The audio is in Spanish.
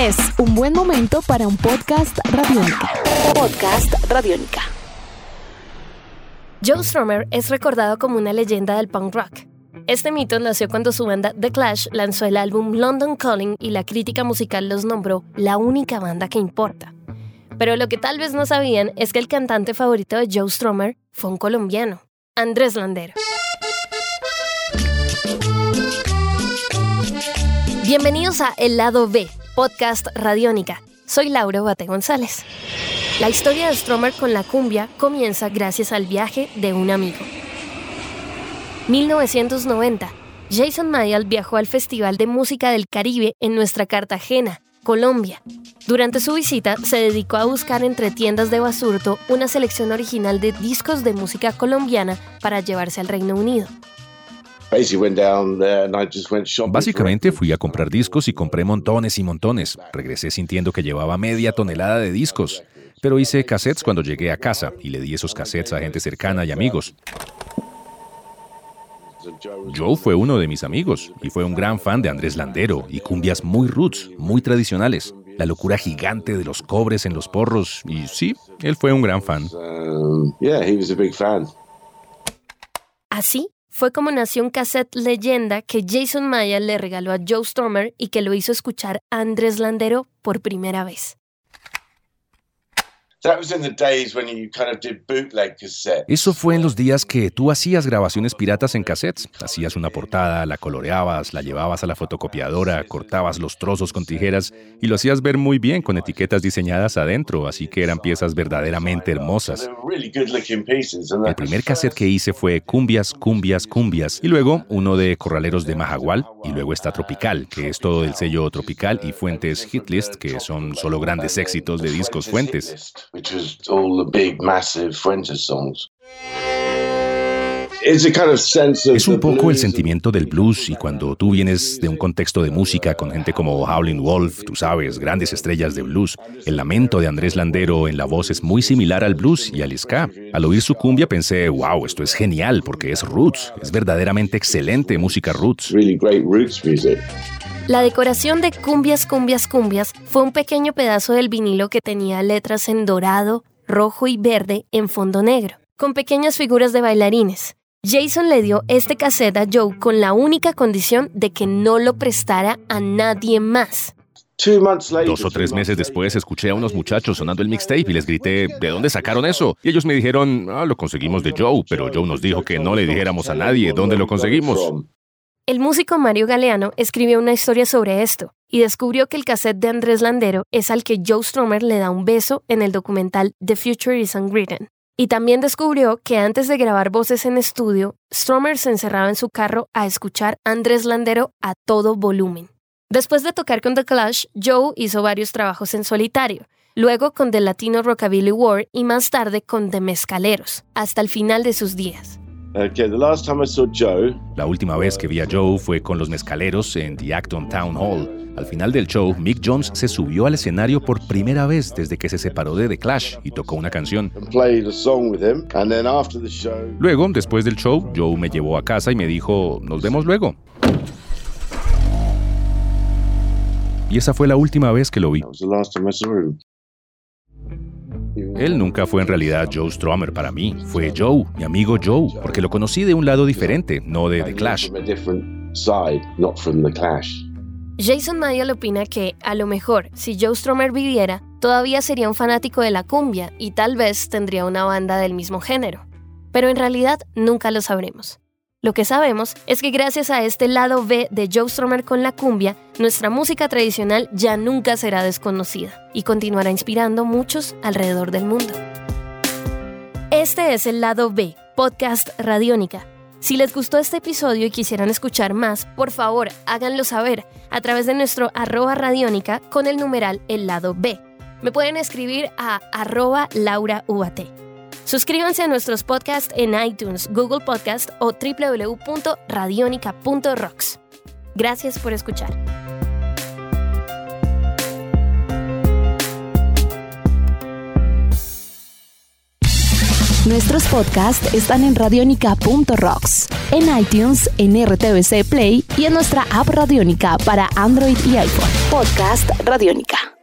Es un buen momento para un podcast radiónica. Podcast radiónica. Joe Strummer es recordado como una leyenda del punk rock. Este mito nació cuando su banda The Clash lanzó el álbum London Calling y la crítica musical los nombró la única banda que importa. Pero lo que tal vez no sabían es que el cantante favorito de Joe Strummer fue un colombiano, Andrés Landero. Bienvenidos a El Lado B, podcast Radiónica. Soy Laura Bate González. La historia de Stromer con la cumbia comienza gracias al viaje de un amigo. 1990. Jason Mayall viajó al Festival de Música del Caribe en nuestra Cartagena, Colombia. Durante su visita se dedicó a buscar entre tiendas de basurto una selección original de discos de música colombiana para llevarse al Reino Unido. Básicamente fui a comprar discos y compré montones y montones. Regresé sintiendo que llevaba media tonelada de discos. Pero hice cassettes cuando llegué a casa y le di esos cassettes a gente cercana y amigos. Joe fue uno de mis amigos y fue un gran fan de Andrés Landero y cumbias muy roots, muy tradicionales. La locura gigante de los cobres en los porros y sí, él fue un gran fan. Así fue como nació un cassette leyenda que Jason Maya le regaló a Joe Stormer y que lo hizo escuchar a Andrés Landero por primera vez. Eso fue en los días que tú hacías grabaciones piratas en cassettes. Hacías una portada, la coloreabas, la llevabas a la fotocopiadora, cortabas los trozos con tijeras y lo hacías ver muy bien con etiquetas diseñadas adentro, así que eran piezas verdaderamente hermosas. El primer cassette que hice fue Cumbias, Cumbias, Cumbias y luego uno de Corraleros de Majagual y luego está Tropical, que es todo del sello Tropical y Fuentes Hitlist, que son solo grandes éxitos de discos Fuentes. Es un poco el sentimiento del blues y cuando tú vienes de un contexto de música con gente como Howlin' Wolf, tú sabes, grandes estrellas de blues, el lamento de Andrés Landero en la voz es muy similar al blues y al ska. Al oír su cumbia pensé, wow, esto es genial porque es roots, es verdaderamente excelente música roots. La decoración de Cumbias, Cumbias, Cumbias fue un pequeño pedazo del vinilo que tenía letras en dorado, rojo y verde en fondo negro, con pequeñas figuras de bailarines. Jason le dio este cassette a Joe con la única condición de que no lo prestara a nadie más. Dos o tres meses después escuché a unos muchachos sonando el mixtape y les grité, ¿de dónde sacaron eso? Y ellos me dijeron, ah, lo conseguimos de Joe, pero Joe nos dijo que no le dijéramos a nadie dónde lo conseguimos. El músico Mario Galeano escribió una historia sobre esto y descubrió que el cassette de Andrés Landero es al que Joe Stromer le da un beso en el documental The Future is Unwritten. Y también descubrió que antes de grabar voces en estudio, Stromer se encerraba en su carro a escuchar Andrés Landero a todo volumen. Después de tocar con The Clash, Joe hizo varios trabajos en solitario, luego con The Latino Rockabilly War y más tarde con The Mezcaleros, hasta el final de sus días. La última vez que vi a Joe fue con los mezcaleros en The Acton Town Hall. Al final del show, Mick Jones se subió al escenario por primera vez desde que se separó de The Clash y tocó una canción. Luego, después del show, Joe me llevó a casa y me dijo, nos vemos luego. Y esa fue la última vez que lo vi. Él nunca fue en realidad Joe Strummer para mí, fue Joe, mi amigo Joe, porque lo conocí de un lado diferente, no de The Clash. Jason Mayall opina que, a lo mejor, si Joe Strummer viviera, todavía sería un fanático de la cumbia y tal vez tendría una banda del mismo género. Pero en realidad nunca lo sabremos. Lo que sabemos es que gracias a este lado B de Joe Strummer con la cumbia, nuestra música tradicional ya nunca será desconocida y continuará inspirando muchos alrededor del mundo. Este es el lado B, podcast Radiónica si les gustó este episodio y quisieran escuchar más, por favor háganlo saber a través de nuestro arroba radiónica con el numeral el lado B. Me pueden escribir a arroba laurauat. Suscríbanse a nuestros podcasts en iTunes, Google Podcast o www.radionica.rocks. Gracias por escuchar. Nuestros podcasts están en radionica.rocks. en iTunes, en RTVC Play y en nuestra app Radiónica para Android y iPhone. Podcast Radiónica.